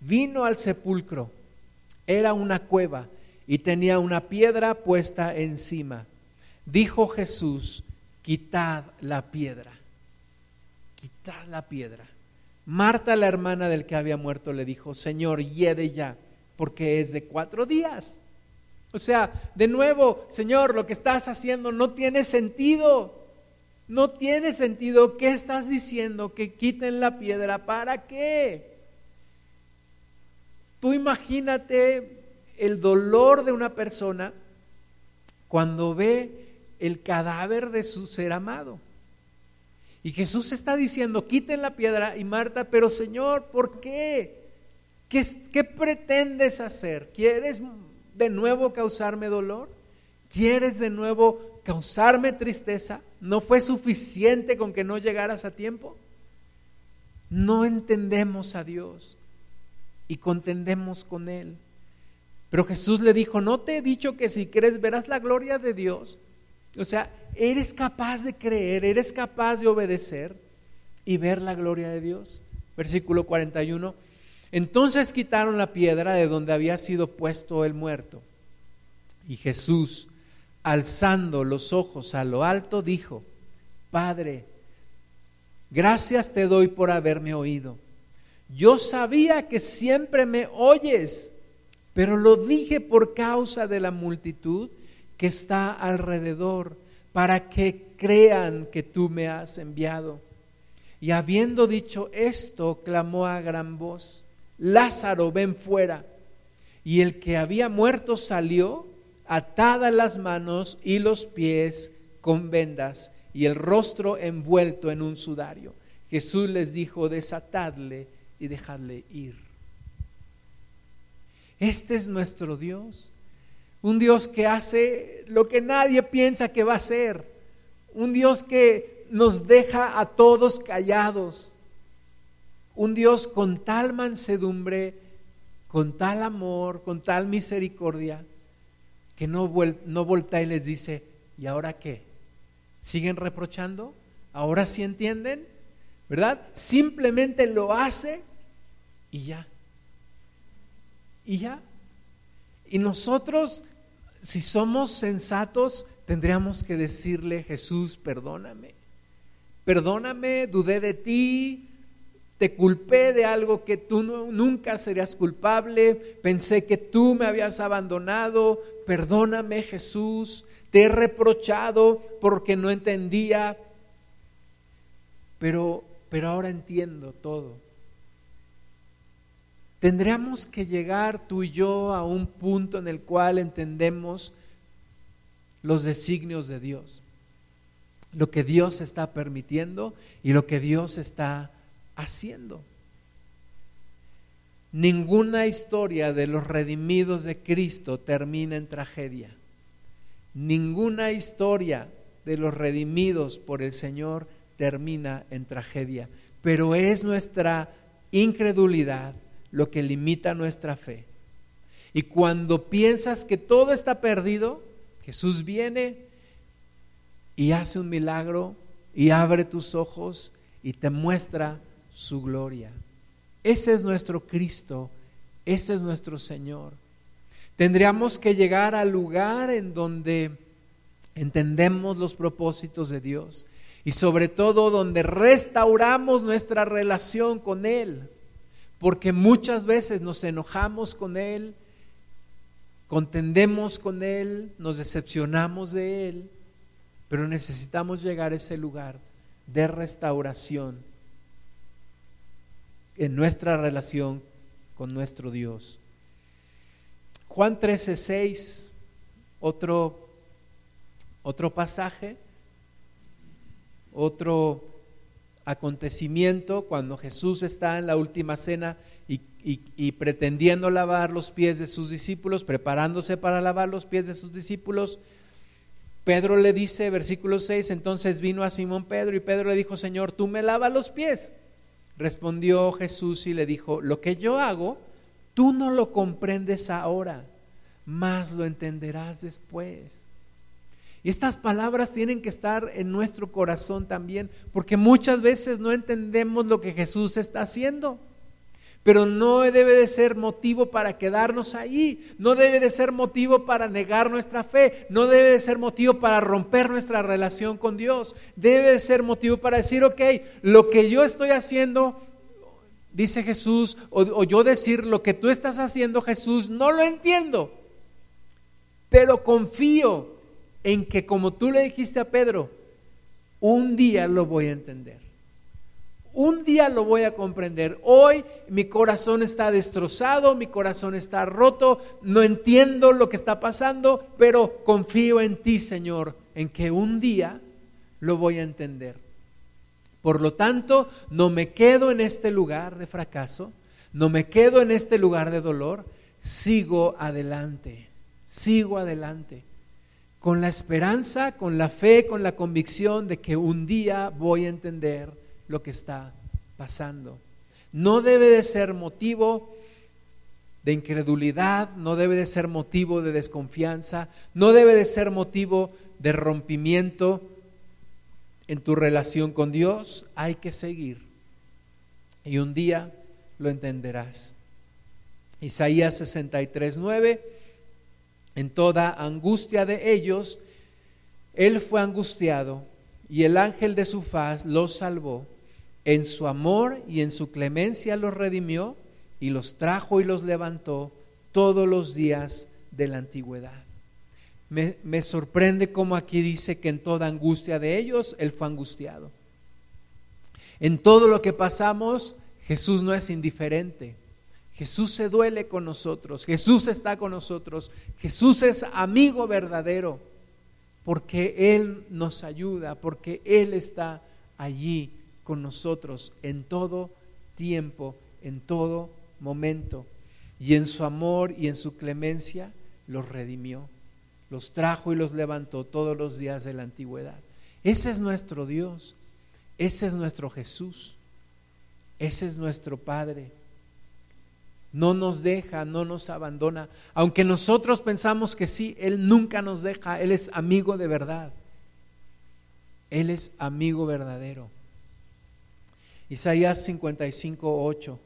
[SPEAKER 1] Vino al sepulcro, era una cueva y tenía una piedra puesta encima. Dijo Jesús, quitad la piedra, quitad la piedra. Marta, la hermana del que había muerto, le dijo, Señor, hiede ya porque es de cuatro días. O sea, de nuevo, Señor, lo que estás haciendo no tiene sentido. No tiene sentido. ¿Qué estás diciendo? Que quiten la piedra. ¿Para qué? Tú imagínate el dolor de una persona cuando ve el cadáver de su ser amado. Y Jesús está diciendo, quiten la piedra. Y Marta, pero Señor, ¿por qué? ¿Qué, pretendes hacer? ¿Quieres de nuevo causarme dolor? ¿Quieres de nuevo causarme tristeza? ¿No fue suficiente con que no llegaras a tiempo? No entendemos a Dios y contendemos con Él. Pero Jesús le dijo, no te he dicho que si crees verás la gloria de Dios. O sea, eres capaz de creer, eres capaz de obedecer y ver la gloria de Dios. Versículo 41. Entonces quitaron la piedra de donde había sido puesto el muerto. Y Jesús, alzando los ojos a lo alto, dijo, Padre, gracias te doy por haberme oído. Yo sabía que siempre me oyes, pero lo dije por causa de la multitud que está alrededor, para que crean que tú me has enviado. Y habiendo dicho esto, clamó a gran voz Lázaro, ven fuera. Y el que había muerto salió, atadas las manos y los pies con vendas y el rostro envuelto en un sudario. Jesús les dijo, desatadle y dejadle ir. Este es nuestro Dios, un Dios que hace lo que nadie piensa que va a hacer, un Dios que nos deja a todos callados, un Dios con tal mansedumbre, con tal amor, con tal misericordia, que no, no voltea y les dice, ¿y ahora qué? ¿Siguen reprochando? ¿Ahora sí entienden? ¿Verdad? Simplemente lo hace y ya. Y ya. Y nosotros, si somos sensatos, tendríamos que decirle, Jesús, perdóname. Perdóname, dudé de ti, te culpé de algo que tú nunca serías culpable, pensé que tú me habías abandonado, perdóname Jesús, te he reprochado porque no entendía, pero, pero ahora entiendo todo. Tendríamos que llegar tú y yo a un punto en el cual entendemos los designios de Dios, lo que Dios está permitiendo y lo que Dios está haciendo. Ninguna historia de los redimidos de Cristo termina en tragedia. Ninguna historia de los redimidos por el Señor termina en tragedia. Pero es nuestra incredulidad lo que limita nuestra fe. Y cuando piensas que todo está perdido, Jesús viene y hace un milagro y abre tus ojos y te muestra su gloria. Ese es nuestro Cristo, ese es nuestro Señor. Tendríamos que llegar al lugar en donde entendemos los propósitos de Dios y sobre todo donde restauramos nuestra relación con Él, porque muchas veces nos enojamos con Él, contendemos con Él, nos decepcionamos de Él, pero necesitamos llegar a ese lugar de restauración en nuestra relación con nuestro Dios. Juan 13, 6, otro, otro pasaje, otro acontecimiento cuando Jesús está en la última cena y, y, pretendiendo lavar los pies de sus discípulos, preparándose para lavar los pies de sus discípulos. Pedro le dice, versículo 6, entonces vino a Simón Pedro y Pedro le dijo, Señor, tú me lavas los pies. Respondió Jesús y le dijo, lo que yo hago, tú no lo comprendes ahora, mas lo entenderás después. Y estas palabras tienen que estar en nuestro corazón también, porque muchas veces no entendemos lo que Jesús está haciendo. Pero no debe de ser motivo para quedarnos ahí, no debe de ser motivo para negar nuestra fe, no debe de ser motivo para romper nuestra relación con Dios, debe de ser motivo para decir, ok, lo que yo estoy haciendo, dice Jesús, o, o yo decir lo que tú estás haciendo, Jesús, no lo entiendo, pero confío en que como tú le dijiste a Pedro, un día lo voy a entender. Un día lo voy a comprender. Hoy mi corazón está destrozado, mi corazón está roto, no entiendo lo que está pasando, pero confío en ti, Señor, en que un día lo voy a entender. Por lo tanto, no me quedo en este lugar de fracaso, no me quedo en este lugar de dolor, sigo adelante, sigo adelante, con la esperanza, con la fe, con la convicción de que un día voy a entender lo que está pasando. No debe de ser motivo de incredulidad, no debe de ser motivo de desconfianza, no debe de ser motivo de rompimiento en tu relación con Dios. Hay que seguir y un día lo entenderás. Isaías 63, 9, en toda angustia de ellos, Él fue angustiado y el ángel de su faz los salvó en su amor y en su clemencia los redimió y los trajo y los levantó todos los días de la antigüedad. Me, me, sorprende cómo aquí dice que en toda angustia de ellos, Él fue angustiado. En todo lo que pasamos, Jesús no es indiferente. Jesús se duele con nosotros, Jesús está con nosotros, Jesús es amigo verdadero, porque Él nos ayuda, porque Él está allí con nosotros en todo tiempo, en todo momento. Y en su amor y en su clemencia los redimió, los trajo y los levantó todos los días de la antigüedad. Ese es nuestro Dios, ese es nuestro Jesús, ese es nuestro Padre. No nos deja, no nos abandona. Aunque nosotros pensamos que sí, Él nunca nos deja. Él es amigo de verdad. Él es amigo verdadero. Isaías 55, 8.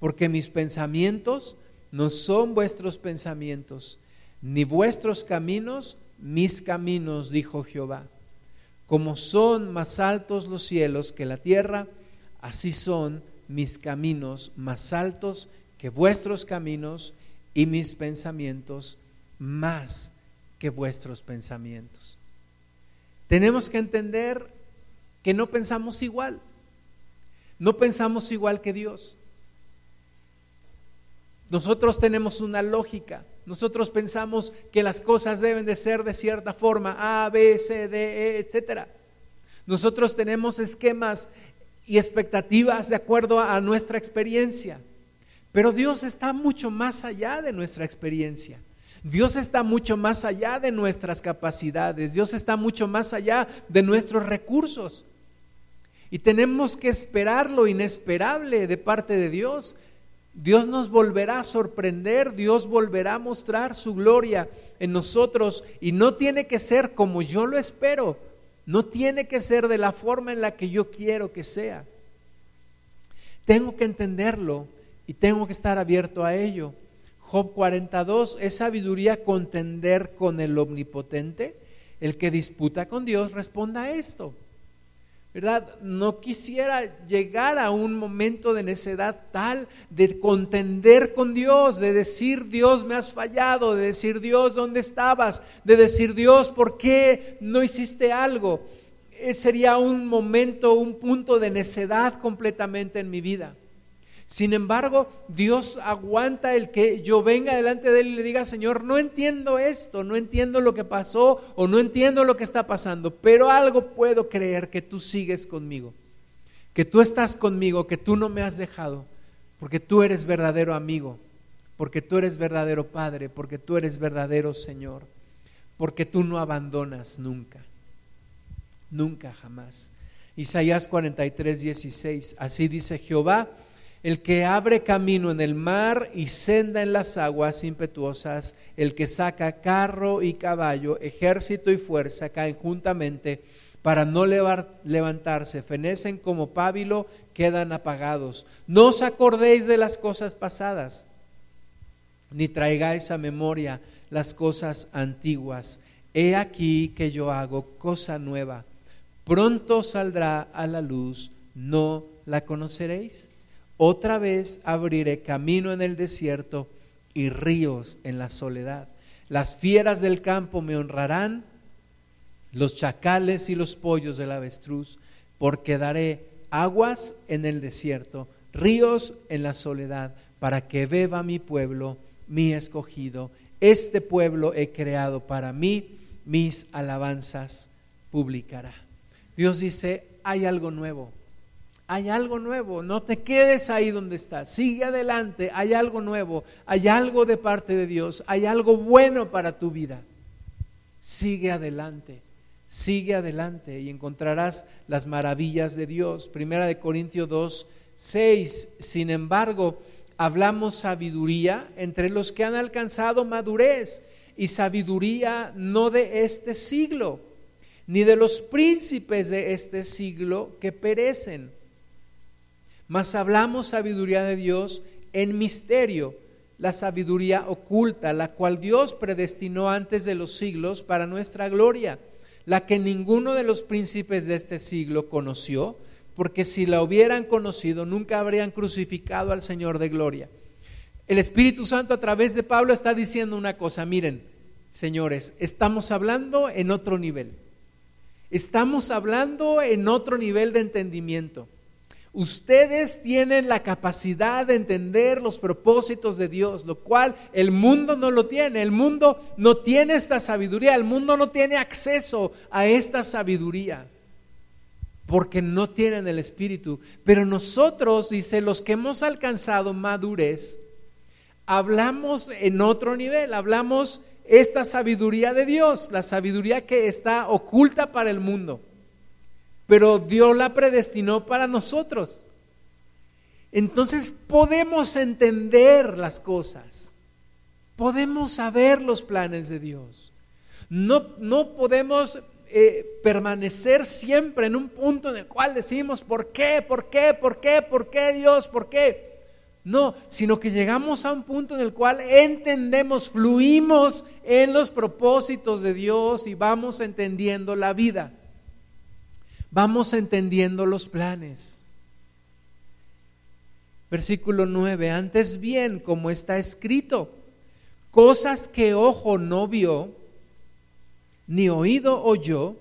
[SPEAKER 1] Porque mis pensamientos no son vuestros pensamientos, ni vuestros caminos mis caminos, dijo Jehová. Como son más altos los cielos que la tierra, así son mis caminos más altos que vuestros caminos y mis pensamientos más que vuestros pensamientos. Tenemos que entender que no pensamos igual, no pensamos igual que Dios. Nosotros tenemos una lógica, nosotros pensamos que las cosas deben de ser de cierta forma, A, B, C, D, E, etcétera. Nosotros tenemos esquemas y expectativas de acuerdo a nuestra experiencia. Pero Dios está mucho más allá de nuestra experiencia. Dios está mucho más allá de nuestras capacidades. Dios está mucho más allá de nuestros recursos. Y tenemos que esperar lo inesperable de parte de Dios. Dios nos volverá a sorprender, Dios volverá a mostrar su gloria en nosotros y no tiene que ser como yo lo espero, no tiene que ser de la forma en la que yo quiero que sea. Tengo que entenderlo y tengo que estar abierto a ello. Job 42, ¿es sabiduría contender con el omnipotente? El que disputa con Dios responda a esto. ¿verdad? No quisiera llegar a un momento de necedad tal de contender con Dios, de decir Dios me has fallado, de decir Dios dónde estabas, de decir Dios por qué no hiciste algo. Eh, sería un momento, un punto de necedad completamente en mi vida. Sin embargo, Dios aguanta el que yo venga delante de Él y le diga, Señor, no entiendo esto, no entiendo lo que pasó o no entiendo lo que está pasando, pero algo puedo creer que tú sigues conmigo, que tú estás conmigo, que tú no me has dejado, porque tú eres verdadero amigo, porque tú eres verdadero Padre, porque tú eres verdadero Señor, porque tú no abandonas nunca, nunca jamás. Isaías 43, 16, así dice Jehová el que abre camino en el mar y senda en las aguas impetuosas, el que saca carro y caballo, ejército y fuerza caen juntamente para no levantarse, fenecen como pábilo, quedan apagados. No os acordéis de las cosas pasadas, ni traigáis a memoria las cosas antiguas. He aquí que yo hago cosa nueva. Pronto saldrá a la luz, ¿no la conoceréis? Otra vez abriré camino en el desierto y ríos en la soledad. Las fieras del campo me honrarán, los chacales y los pollos del avestruz, porque daré aguas en el desierto, ríos en la soledad, para que beba mi pueblo, mi escogido. Este pueblo he creado para mí, mis alabanzas publicará. Dios dice, hay algo nuevo hay algo nuevo, no te quedes ahí donde estás, sigue adelante, hay algo nuevo, hay algo de parte de Dios, hay algo bueno para tu vida. Sigue adelante, sigue adelante y encontrarás las maravillas de Dios. Primera de Corintios 2, 6, sin embargo, hablamos sabiduría entre los que han alcanzado madurez y sabiduría no de este siglo, ni de los príncipes de este siglo que perecen mas hablamos sabiduría de Dios en misterio, la sabiduría oculta, la cual Dios predestinó antes de los siglos para nuestra gloria, la que ninguno de los príncipes de este siglo conoció, porque si la hubieran conocido nunca habrían crucificado al Señor de gloria. El Espíritu Santo a través de Pablo está diciendo una cosa, miren, señores, estamos hablando en otro nivel. Estamos hablando en otro nivel de entendimiento. Ustedes tienen la capacidad de entender los propósitos de Dios, lo cual el mundo no lo tiene. El mundo no tiene esta sabiduría, el mundo no tiene acceso a esta sabiduría porque no tienen el Espíritu. Pero nosotros, dice, los que hemos alcanzado madurez, hablamos en otro nivel, hablamos esta sabiduría de Dios, la sabiduría que está oculta para el mundo pero Dios la predestinó para nosotros. Entonces podemos entender las cosas, podemos saber los planes de Dios. No, no podemos eh, permanecer siempre en un punto en el cual decimos, ¿por qué? ¿Por qué? ¿Por qué? ¿Por qué Dios? ¿Por qué? No, sino que llegamos a un punto en el cual entendemos, fluimos en los propósitos de Dios y vamos entendiendo la vida. Vamos entendiendo los planes. Versículo 9, antes bien, como está escrito, cosas que ojo no vio, ni oído oyó,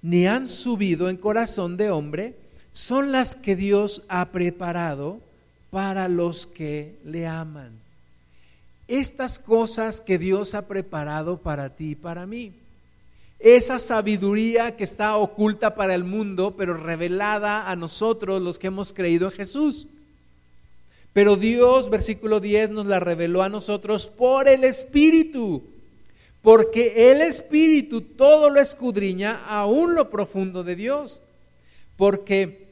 [SPEAKER 1] ni han subido en corazón de hombre, son las que Dios ha preparado para los que le aman. Estas cosas que Dios ha preparado para ti y para mí. Esa sabiduría que está oculta para el mundo, pero revelada a nosotros los que hemos creído en Jesús. Pero Dios, versículo 10, nos la reveló a nosotros por el Espíritu, porque el Espíritu todo lo escudriña aún lo profundo de Dios. Porque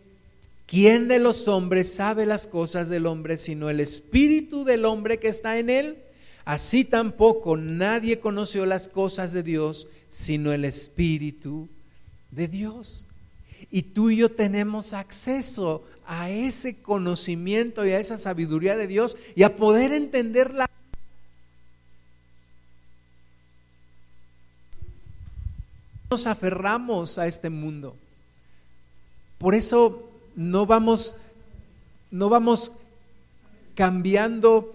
[SPEAKER 1] ¿quién de los hombres sabe las cosas del hombre sino el Espíritu del hombre que está en él? Así tampoco nadie conoció las cosas de Dios sino el Espíritu de Dios. Y tú y yo tenemos acceso a ese conocimiento y a esa sabiduría de Dios y a poder entenderla. Nos aferramos a este mundo. Por eso no vamos no vamos cambiando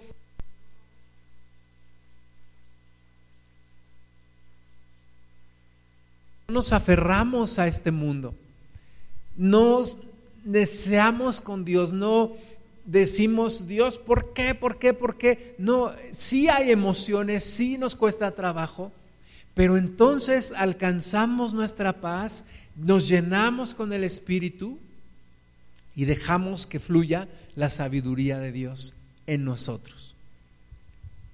[SPEAKER 1] nos aferramos a este mundo. Nos deseamos con Dios, no decimos, Dios, ¿por qué? ¿Por qué? ¿Por qué? No, sí hay emociones, sí nos cuesta trabajo, pero entonces alcanzamos nuestra paz, nos llenamos con el Espíritu y dejamos que fluya la sabiduría de Dios en nosotros.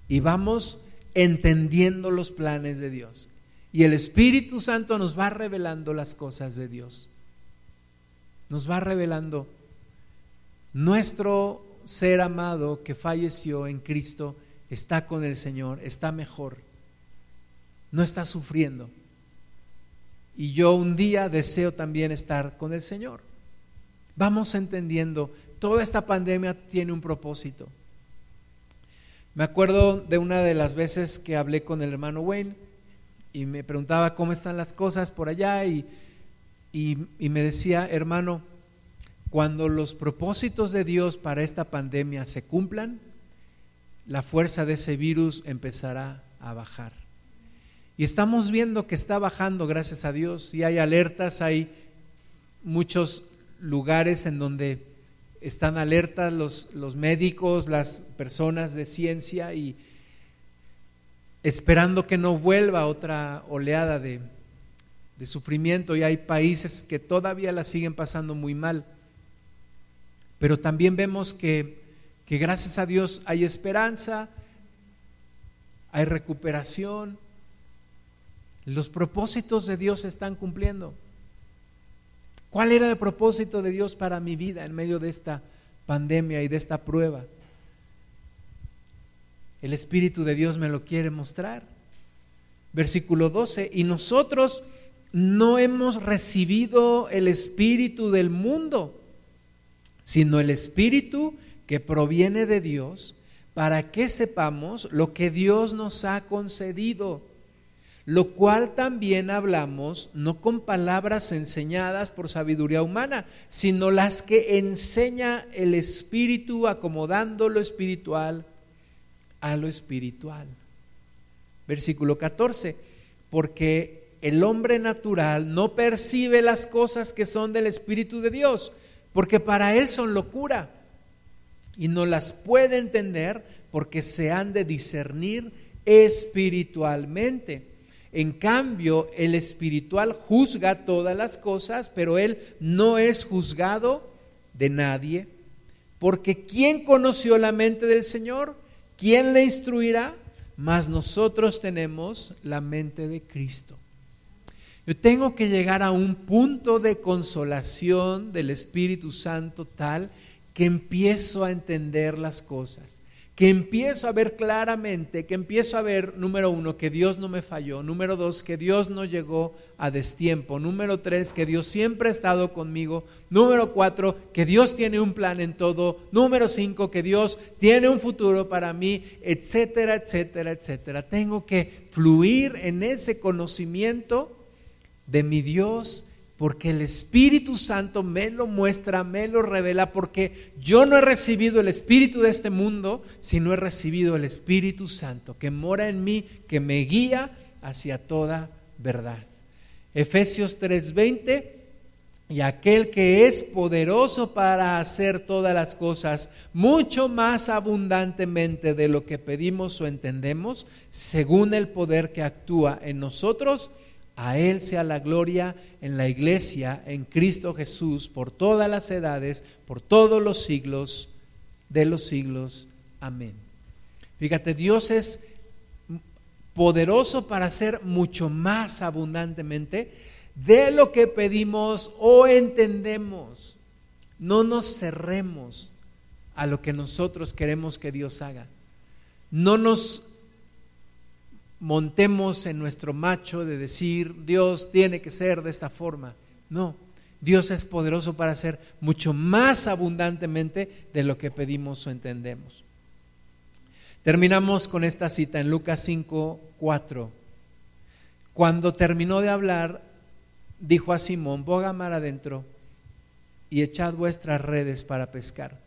[SPEAKER 1] Y vamos entendiendo los planes de Dios. Y el Espíritu Santo nos va revelando las cosas de Dios nos va revelando nuestro ser amado que falleció en Cristo está con el Señor, está mejor, no está sufriendo. Y yo un día deseo también estar con el Señor. Vamos entendiendo, toda esta pandemia tiene un propósito. Me acuerdo de una de las veces que hablé con el hermano Wayne y me preguntaba cómo están las cosas por allá y y, me decía, hermano, cuando los propósitos de Dios para esta pandemia se cumplan, la fuerza de ese virus empezará a bajar. Y estamos viendo que está bajando, gracias a Dios, y hay alertas, hay muchos lugares en donde están alertas los, los médicos, las personas de ciencia y esperando que no vuelva otra oleada de, de sufrimiento y hay países que todavía la siguen pasando muy mal. Pero también vemos que, que gracias a Dios hay esperanza, hay recuperación, los propósitos de Dios se están cumpliendo. ¿Cuál era el propósito de Dios para mi vida en medio de esta pandemia y de esta prueba? El Espíritu de Dios me lo quiere mostrar. Versículo 12, y nosotros no hemos recibido el espíritu del mundo, sino el espíritu que proviene de Dios, para que sepamos lo que Dios nos ha concedido, lo cual también hablamos no con palabras enseñadas por sabiduría humana, sino las que enseña el espíritu acomodando lo espiritual a lo espiritual. Versículo 14, porque el hombre natural no percibe las cosas que son del Espíritu de Dios, porque para él son locura y no las puede entender porque se han de discernir espiritualmente. En cambio, el espiritual juzga todas las cosas, pero él no es juzgado de nadie, porque ¿quién conoció la mente del Señor? ¿Quién le instruirá? Mas nosotros tenemos la mente de Cristo. Yo tengo que llegar a un punto de consolación del Espíritu Santo tal que empiezo a entender las cosas, que empiezo a ver claramente, que empiezo a ver, número uno, que Dios no me falló, número dos, que Dios no llegó a destiempo, número tres, que Dios siempre ha estado conmigo, número cuatro, que Dios tiene un plan en todo, número cinco, que Dios tiene un futuro para mí, etcétera, etcétera, etcétera. Tengo que fluir en ese conocimiento de mi Dios porque el Espíritu Santo me lo muestra, me lo revela, porque yo no he recibido el Espíritu de este mundo, sino he recibido el Espíritu Santo que mora en mí, que me guía hacia toda verdad. Efesios 3:20, y aquel que es poderoso para hacer todas las cosas mucho más abundantemente de lo que pedimos o entendemos, según el poder que actúa en nosotros, a Él sea la gloria en la iglesia, en Cristo Jesús, por todas las edades, por todos los siglos de los siglos. Amén. Fíjate, Dios es poderoso para hacer mucho más abundantemente de lo que pedimos o entendemos. No nos cerremos a lo que nosotros queremos que Dios haga. No nos montemos en nuestro macho de decir Dios tiene que ser de esta forma. No, Dios es poderoso para hacer mucho más abundantemente de lo que pedimos o entendemos. Terminamos con esta cita en Lucas 5, 4. Cuando terminó de hablar, dijo a Simón, boga mar adentro y echad vuestras redes para pescar.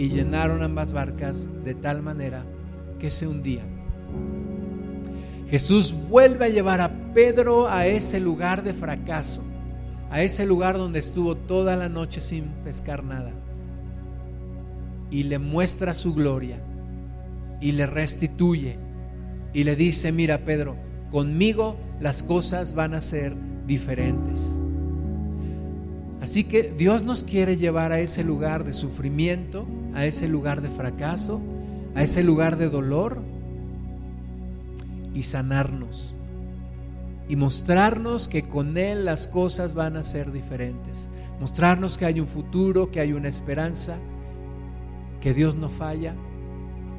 [SPEAKER 1] y llenaron ambas barcas de tal manera que se hundían. Jesús vuelve a llevar a Pedro a ese lugar de fracaso, a ese lugar donde estuvo toda la noche sin pescar nada, y le muestra su gloria y le restituye y le dice, mira Pedro, conmigo las cosas van a ser diferentes. Así que Dios nos quiere llevar a ese lugar de sufrimiento, a ese lugar de fracaso, a ese lugar de dolor y sanarnos y mostrarnos que con Él las cosas van a ser diferentes, mostrarnos que hay un futuro, que hay una esperanza, que Dios no falla,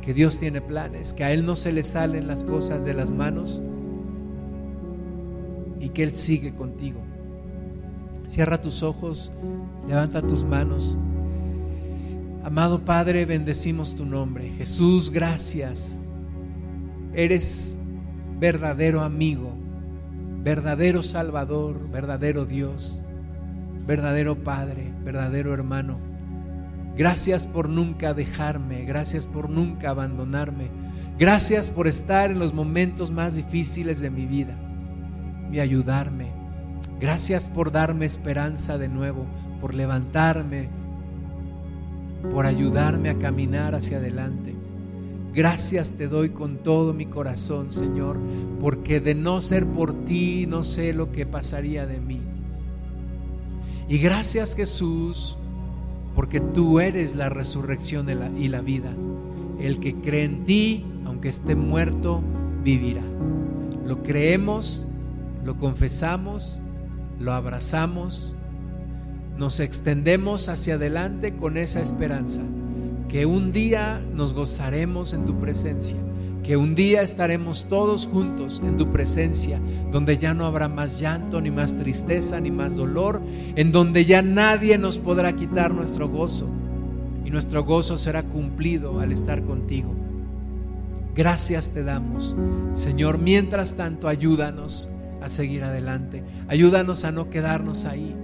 [SPEAKER 1] que Dios tiene planes, que a Él no se le salen las cosas de las manos y que Él sigue contigo. Cierra tus ojos, levanta tus manos. Amado Padre, bendecimos tu nombre. Jesús, gracias. Eres verdadero amigo, verdadero Salvador, verdadero Dios, verdadero Padre, verdadero hermano. Gracias por nunca dejarme, gracias por nunca abandonarme, gracias por estar en los momentos más difíciles de mi vida y ayudarme. Gracias por darme esperanza de nuevo, por levantarme, por ayudarme a caminar hacia adelante. Gracias te doy con todo mi corazón, Señor, porque de no ser por ti no sé lo que pasaría de mí. Y gracias Jesús, porque tú eres la resurrección y la vida. El que cree en ti, aunque esté muerto, vivirá. Lo creemos, lo confesamos, lo abrazamos nos extendemos hacia adelante con esa esperanza, que un día nos gozaremos en tu presencia, que un día estaremos todos juntos en tu presencia, donde ya no habrá más llanto, ni más tristeza, ni más dolor, en donde ya nadie nos podrá quitar nuestro gozo, y nuestro gozo será cumplido al estar contigo. Gracias te damos, Señor. Mientras tanto, ayúdanos a seguir adelante. Ayúdanos a no quedarnos ahí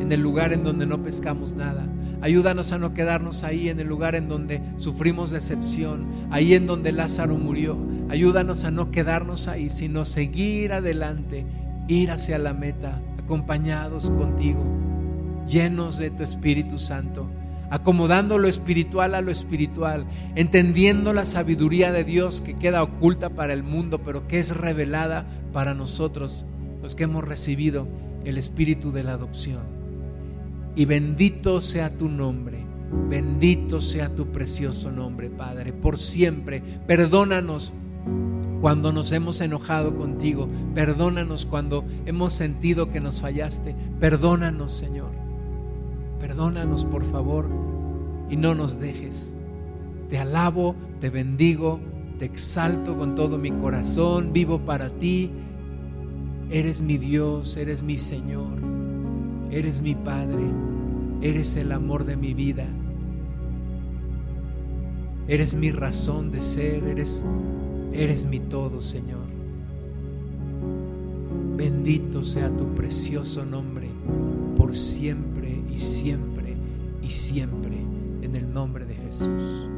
[SPEAKER 1] en el lugar en donde no pescamos nada. Ayúdanos a no quedarnos ahí en el lugar en donde sufrimos decepción, ahí en donde Lázaro murió. Ayúdanos a no quedarnos ahí, sino seguir adelante, ir hacia la meta, acompañados contigo, llenos de tu Espíritu Santo, acomodando lo espiritual a lo espiritual, entendiendo la sabiduría de Dios que queda oculta para el mundo, pero que es revelada para nosotros, los que hemos recibido el espíritu de la adopción. Y bendito sea tu nombre, bendito sea tu precioso nombre, Padre, por siempre. Perdónanos cuando nos hemos enojado contigo, perdónanos cuando hemos sentido que nos fallaste, perdónanos, Señor. Perdónanos, por favor, y no nos dejes. Te alabo, te bendigo, te exalto con todo mi corazón, vivo para ti. Eres mi Dios, eres mi Señor, eres mi Padre, eres el amor de mi vida. Eres mi razón de ser, eres, eres mi todo, Señor. Bendito sea tu precioso nombre por siempre y siempre y siempre en el nombre de Jesús.